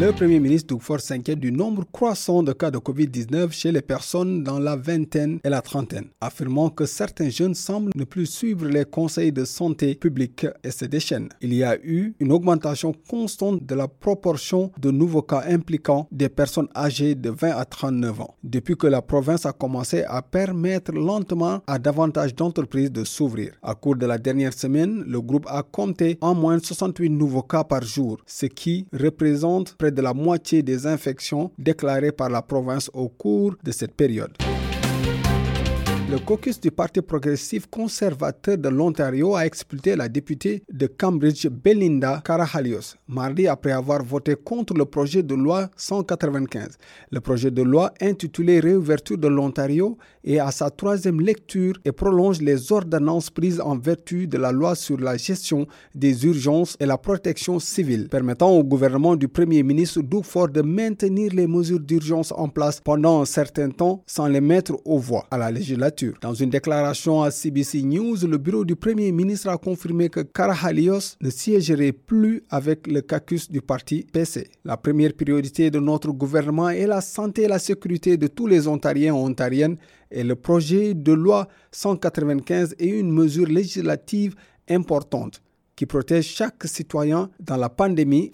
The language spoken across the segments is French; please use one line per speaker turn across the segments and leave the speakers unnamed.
Le Premier ministre Doug s'inquiète du nombre croissant de cas de COVID-19 chez les personnes dans la vingtaine et la trentaine, affirmant que certains jeunes semblent ne plus suivre les conseils de santé publique et se déchaînent. Il y a eu une augmentation constante de la proportion de nouveaux cas impliquant des personnes âgées de 20 à 39 ans, depuis que la province a commencé à permettre lentement à davantage d'entreprises de s'ouvrir. À cours de la dernière semaine, le groupe a compté en moins de 68 nouveaux cas par jour, ce qui représente près de la moitié des infections déclarées par la province au cours de cette période. Le caucus du Parti progressif conservateur de l'Ontario a expulsé la députée de Cambridge Belinda Carahalios mardi après avoir voté contre le projet de loi 195. Le projet de loi intitulé Réouverture de l'Ontario est à sa troisième lecture et prolonge les ordonnances prises en vertu de la loi sur la gestion des urgences et la protection civile, permettant au gouvernement du Premier ministre Doug Ford de maintenir les mesures d'urgence en place pendant un certain temps sans les mettre aux voix à la législature. Dans une déclaration à CBC News, le bureau du Premier ministre a confirmé que Karahalios ne siégerait plus avec le caucus du parti PC. La première priorité de notre gouvernement est la santé et la sécurité de tous les Ontariens et Ontariennes et le projet de loi 195 est une mesure législative importante qui protège chaque citoyen dans la pandémie.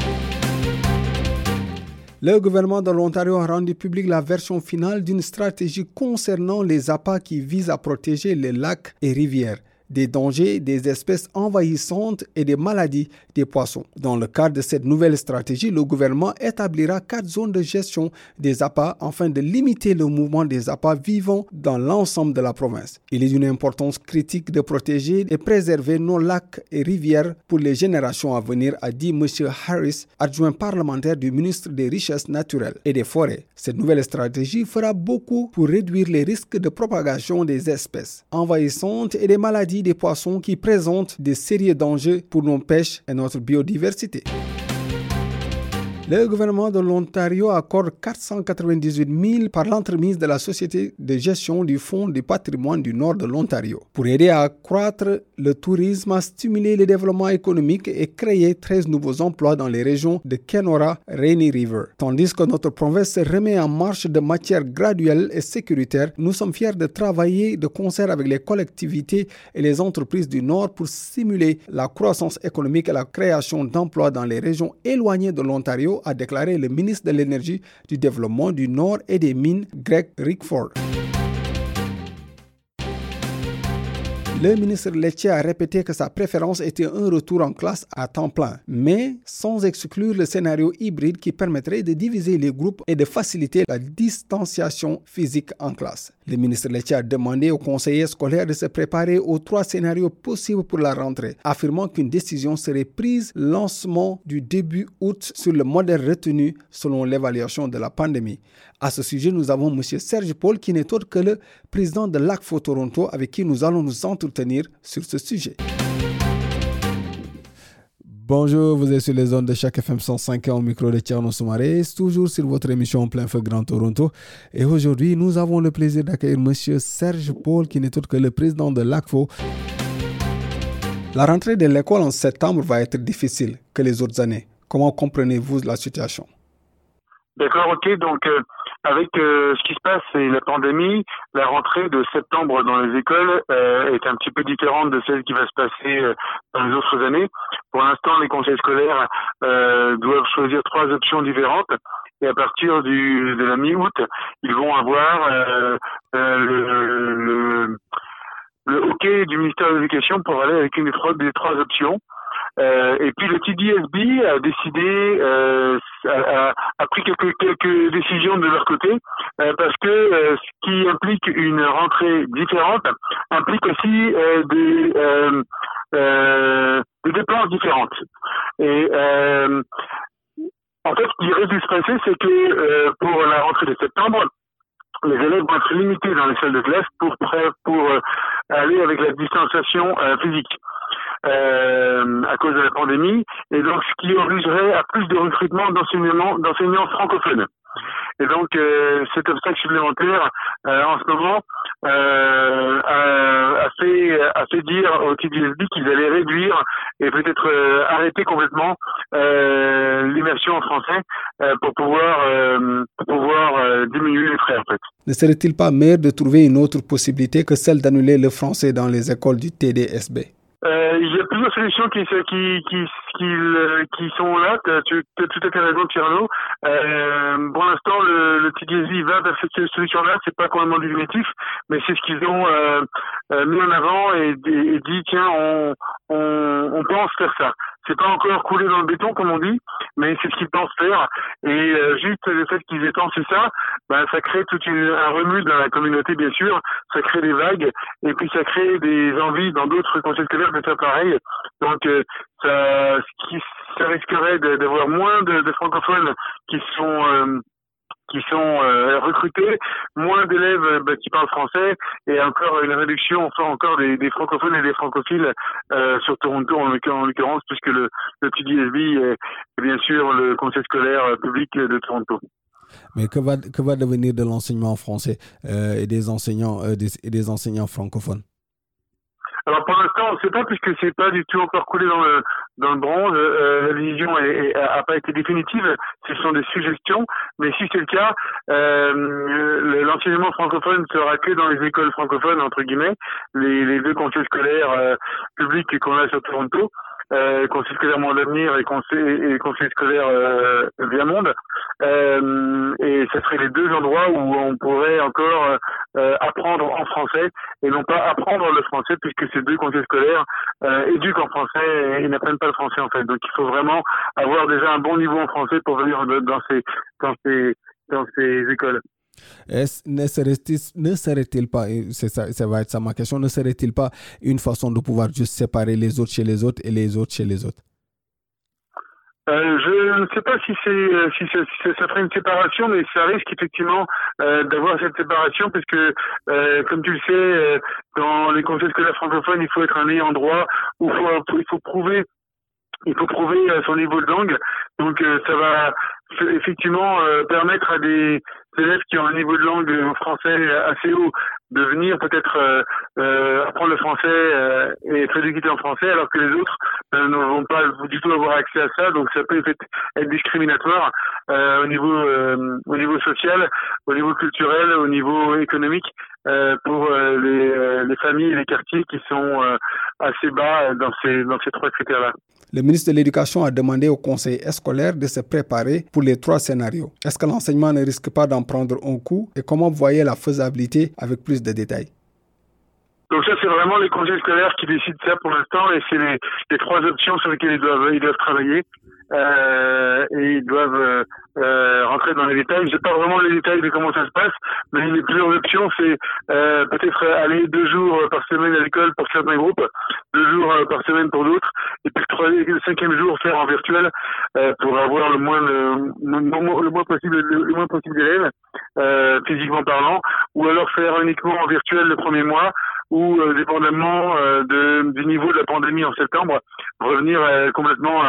Le gouvernement de l'Ontario a rendu public la version finale d'une stratégie concernant les appâts qui vise à protéger les lacs et rivières des dangers des espèces envahissantes et des maladies des poissons. Dans le cadre de cette nouvelle stratégie, le gouvernement établira quatre zones de gestion des appâts afin de limiter le mouvement des appâts vivants dans l'ensemble de la province. Il est d'une importance critique de protéger et préserver nos lacs et rivières pour les générations à venir, a dit M. Harris, adjoint parlementaire du ministre des Richesses naturelles et des Forêts. Cette nouvelle stratégie fera beaucoup pour réduire les risques de propagation des espèces envahissantes et des maladies des poissons qui présentent des sérieux dangers pour nos pêches et notre biodiversité. Le gouvernement de l'Ontario accorde 498 000 par l'entremise de la Société de gestion du Fonds du patrimoine du nord de l'Ontario pour aider à accroître le tourisme, à stimuler le développement économique et créer 13 nouveaux emplois dans les régions de Kenora, Rainy River. Tandis que notre province se remet en marche de matière graduelle et sécuritaire, nous sommes fiers de travailler de concert avec les collectivités et les entreprises du nord pour stimuler la croissance économique et la création d'emplois dans les régions éloignées de l'Ontario a déclaré le ministre de l'Énergie, du Développement du Nord et des Mines, Greg Rickford. Le ministre Lecce a répété que sa préférence était un retour en classe à temps plein, mais sans exclure le scénario hybride qui permettrait de diviser les groupes et de faciliter la distanciation physique en classe. Le ministre Lecce a demandé aux conseillers scolaires de se préparer aux trois scénarios possibles pour la rentrée, affirmant qu'une décision serait prise lancement du début août sur le modèle retenu selon l'évaluation de la pandémie. À ce sujet, nous avons M. Serge Paul, qui n'est autre que le président de l'ACFO Toronto, avec qui nous allons nous entretenir sur ce sujet. Bonjour, vous êtes sur les zones de chaque FM 105 au micro de Tierno Soumaré, toujours sur votre émission Plein Feu Grand Toronto. Et aujourd'hui, nous avons le plaisir d'accueillir M. Serge Paul, qui n'est autre que le président de l'ACFO. La rentrée de l'école en septembre va être difficile que les autres années. Comment comprenez-vous la situation?
D'accord, ok. Donc, euh, avec euh, ce qui se passe et la pandémie, la rentrée de septembre dans les écoles euh, est un petit peu différente de celle qui va se passer dans les autres années. Pour l'instant, les conseils scolaires doivent choisir trois options différentes. Et à partir du, de la mi-août, ils vont avoir le, le, le hockey du ministère de l'Éducation pour aller avec une des trois options. Euh, et puis le TDSB a décidé, euh, a, a, pris quelques, quelques décisions de leur côté, euh, parce que euh, ce qui implique une rentrée différente implique aussi euh, des, des dépenses différentes. Et en fait, ce qui risque de se passer, c'est que pour la rentrée de septembre, les élèves vont être limités dans les salles de classe pour pour aller avec la distanciation physique. À cause de la pandémie, et donc ce qui obligerait à plus de recrutement d'enseignants francophones. Et donc euh, cet obstacle supplémentaire euh, en ce moment euh, a, fait, a fait dire au TDSB qu'ils allaient réduire et peut-être arrêter complètement l'immersion en français pour pouvoir, pour pouvoir diminuer les frais en fait.
Ne serait-il pas meilleur de trouver une autre possibilité que celle d'annuler le français dans les écoles du TDSB
euh, il y a plusieurs solutions qui, qui, qui, qui, qui sont là. Tu as tout à fait raison, Tierno. Euh, pour l'instant, le, le TDSI va vers cette solution-là. C'est pas complètement définitif, mais c'est ce qu'ils ont euh, euh, mis en avant et, et, dit tiens, on, on, on pense faire ça c'est pas encore coulé dans le béton comme on dit, mais c'est ce qu'ils pensent faire. Et euh, juste le fait qu'ils aient pensé ça, ben, ça crée tout un remue dans la communauté bien sûr, ça crée des vagues et puis ça crée des envies dans d'autres conseils scolaires de faire pareil. Donc euh, ça, ça risquerait d'avoir moins de, de, francophones qui sont euh, qui sont euh, recrutés, moins d'élèves euh, bah, qui parlent français et encore une réduction, encore des, francophones et des francophiles euh, sur Toronto en, l'occurrence, puisque le, le TDSB est, bien sûr le conseil scolaire public de Toronto.
Mais que va, que va devenir de l'enseignement français et des enseignants des, et des enseignants francophones?
Alors pour l'instant, on ne sait pas puisque c'est pas du tout encore coulé dans le dans le bronze. Euh, la vision n'a pas été définitive. Ce sont des suggestions, mais si c'est le cas, euh, l'enseignement francophone sera que dans les écoles francophones entre guillemets, les, les deux conseils scolaires euh, publics qu'on a sur Toronto euh, conseil scolaire Monde d'avenir et conseil, et conseil scolaire euh, Via Monde. Euh, et ce serait les deux endroits où on pourrait encore euh, apprendre en français et non pas apprendre le français puisque ces deux conseils scolaires euh, éduquent en français et, n'apprennent pas le français en fait. Donc il faut vraiment avoir déjà un bon niveau en français pour venir dans ces, dans ces, dans ces écoles
ne serait-il pas, ça, ça va être ça ma question, ne serait-il pas une façon de pouvoir juste séparer les autres chez les autres et les autres chez les autres?
Euh, je ne sais pas si c'est euh, si, ça ferait une séparation, mais ça risque effectivement euh, d'avoir cette séparation, puisque euh, comme tu le sais, dans les conseils scolaires francophones, il faut être un ayant droit, ou faut, il faut prouver il faut prouver son niveau de langue. Donc ça va effectivement permettre à des élèves qui ont un niveau de langue français assez haut de venir peut-être euh, euh, apprendre le français euh, et être éduqués en français alors que les autres ne vont pas du tout avoir accès à ça. Donc ça peut être discriminatoire au niveau au niveau social au niveau culturel au niveau économique pour les, les, familles et les quartiers qui sont assez bas dans ces dans ces trois critères là
le ministre de l'Éducation a demandé au conseil scolaire de se préparer pour les trois scénarios. Est-ce que l'enseignement ne risque pas d'en prendre un coup et comment vous voyez la faisabilité avec plus de détails?
Donc ça, c'est vraiment les conseils scolaires qui décident ça pour l'instant et c'est les, les, trois options sur lesquelles ils doivent, ils doivent travailler euh, et ils doivent euh, euh, rentrer dans les détails. Je sais pas vraiment les détails de comment ça se passe, mais les plusieurs options, c'est euh, peut-être aller deux jours par semaine à l'école pour certains groupes, deux jours euh, par semaine pour d'autres, et puis le, cinquième jour faire en virtuel euh, pour avoir le moins le, le, moins possible le, moins possible d'élèves physiquement parlant, ou alors faire uniquement en virtuel le premier mois ou euh, dépendamment euh, du niveau de la pandémie en septembre, revenir complètement à,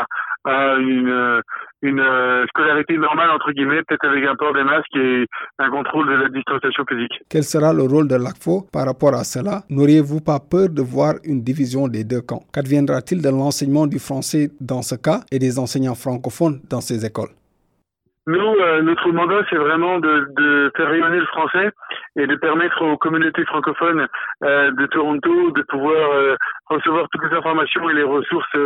à, à une, une scolarité normale, entre guillemets, peut-être avec un port des masques et un contrôle de la distanciation physique.
Quel sera le rôle de l'ACFO par rapport à cela? N'auriez-vous pas peur de voir une division des deux camps? Qu'adviendra-t-il de l'enseignement du français dans ce cas et des enseignants francophones dans ces écoles?
Nous, euh, notre mandat, c'est vraiment de, de, faire rayonner le français et de permettre aux communautés francophones euh, de Toronto de pouvoir euh, recevoir toutes les informations et les ressources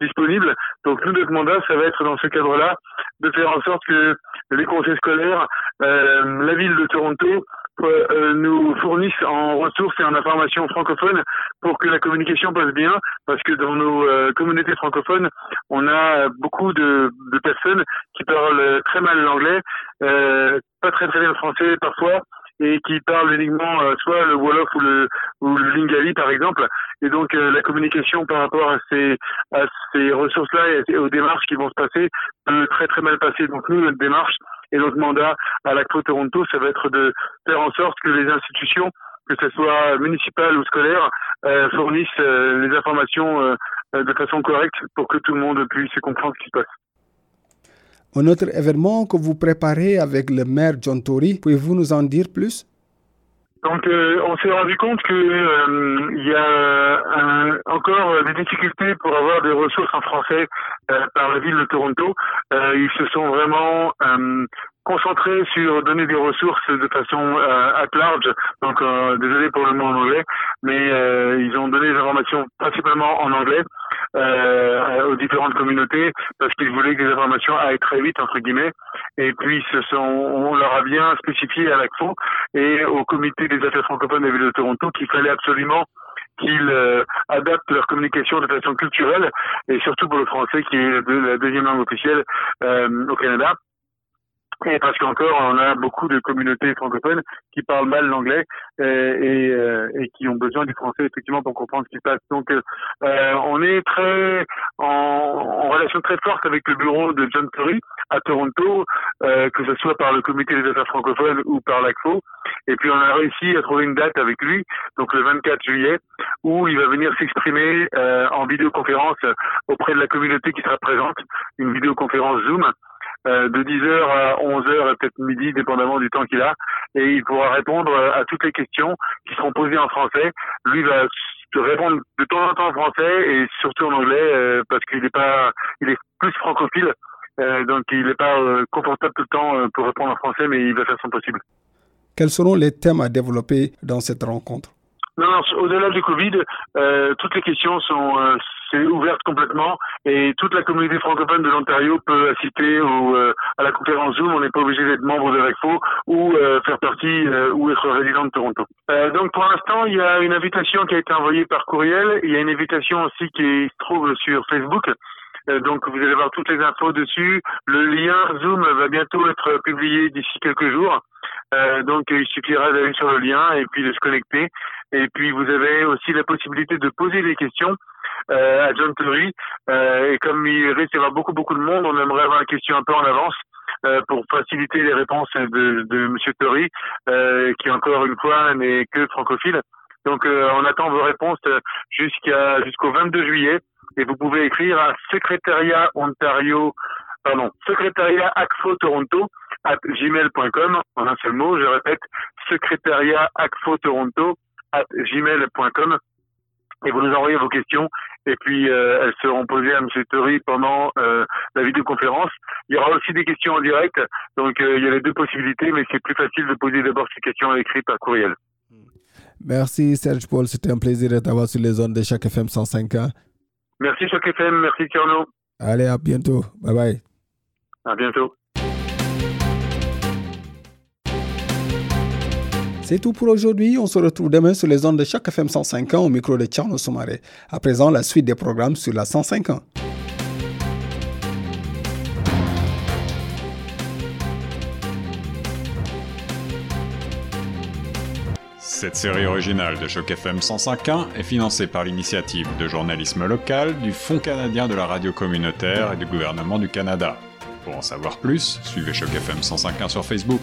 disponibles. Donc nous, notre mandat, ça va être dans ce cadre-là de faire en sorte que les conseils scolaires, la ville de Toronto, euh, nous fournissent en ressources et en informations francophones pour que la communication passe bien, parce que dans nos euh, communautés francophones, on a beaucoup de, de personnes qui parlent très mal l'anglais, euh, pas très très bien le français parfois, et qui parlent uniquement soit le Wolof ou le, ou le Lingali par exemple. Et donc la communication par rapport à ces, à ces ressources-là et aux démarches qui vont se passer peut très très mal passer. Donc nous, notre démarche, et notre mandat à l'ACFO Toronto, ça va être de faire en sorte que les institutions que ce soit municipal ou scolaire, euh, fournissent euh, les informations euh, de façon correcte pour que tout le monde puisse comprendre ce qui se passe.
Un autre événement que vous préparez avec le maire John Tory, pouvez-vous nous en dire plus?
Donc, euh, on s'est rendu compte que euh, y a encore des difficultés pour avoir des ressources en français euh, par la ville de Toronto. ils se sont vraiment concentrés sur donner des ressources de façon at large. Donc, désolé pour le mot en anglais, mais ils ont donné des informations principalement en anglais aux différentes communautés parce qu'ils voulaient que les informations aillent très vite entre guillemets. Et puis, ce sont, on leur a bien spécifié à l'ACFO et au comité des affaires francophones de la ville de Toronto qu'il fallait absolument qu'ils euh, adaptent leur communication de façon culturelle et surtout pour le français qui est la deuxième langue officielle euh, au Canada. Et parce qu'encore, on a beaucoup de communautés francophones qui parlent mal l'anglais euh, et, euh, et, qui ont besoin du français effectivement pour comprendre ce qui se passe. Donc, euh, on est très en, en, relation très forte avec le bureau de John Tory à Toronto, que ce soit par le comité des affaires francophones ou par l'ACFO. Et puis, on a réussi à trouver une date avec lui, donc le 24 juillet, où il va venir s'exprimer en vidéoconférence auprès de la communauté qui sera présente, une vidéoconférence Zoom. Euh, de 10h à 11h et peut-être midi, dépendamment du temps qu'il a, et il pourra répondre à toutes les questions qui seront posées en français. Lui va répondre de temps en temps en français et surtout en anglais euh, parce qu'il est pas, il est plus francophile, euh, donc il n'est pas confortable tout le temps pour répondre en français, mais il va faire son possible.
Quels seront les thèmes à développer dans cette rencontre?
Non, non au-delà du Covid, euh, toutes les questions sont euh, c'est ouvertes complètement et toute la communauté francophone de l'Ontario peut assister euh, à la conférence Zoom. On n'est pas obligé d'être membre de RECFO ou euh, faire partie ou être résident de Toronto. donc pour l'instant, il y a une invitation qui a été envoyée par courriel. Il y a une invitation aussi qui se trouve sur Facebook. Donc vous allez voir toutes les infos dessus. Le lien Zoom va bientôt être publié d'ici quelques jours. Euh, donc il suffira d'aller sur le lien et puis de se connecter. Et puis vous avez aussi la possibilité de poser des questions euh, à John Tory. Euh, et comme il risque d'y avoir beaucoup beaucoup de monde, on aimerait avoir la question un peu en avance euh, pour faciliter les réponses de, de Tory, euh, qui encore une fois n'est que francophile. Donc on attend vos réponses jusqu'à jusqu'au 22 juillet et vous pouvez écrire à secrétariat Ontario, pardon, secrétariat ACFO Toronto at gmail.com en un seul mot, je répète, secrétariat ACFO Toronto at gmail.com et vous nous envoyez vos questions et puis euh, elles seront posées à M. Tory pendant euh, la vidéoconférence. Il y aura aussi des questions en direct, donc euh, il y a les deux possibilités, mais c'est plus facile de poser d'abord ces questions à l'écrit par courriel.
Merci Serge Paul, c'était un plaisir de t'avoir sur les zones de chaque FM 105
Merci chaque FM, merci Tierno.
Allez, à bientôt. Bye bye.
À bientôt.
C'est tout pour aujourd'hui. On se retrouve demain sur les ondes de chaque FM 105 ans au micro de Tcherno Soumaré. À présent, la suite des programmes sur la 105 ans.
Cette série originale de Choc FM 105.1 est financée par l'initiative de journalisme local du Fonds canadien de la radio communautaire et du gouvernement du Canada. Pour en savoir plus, suivez Choc FM 105.1 sur Facebook.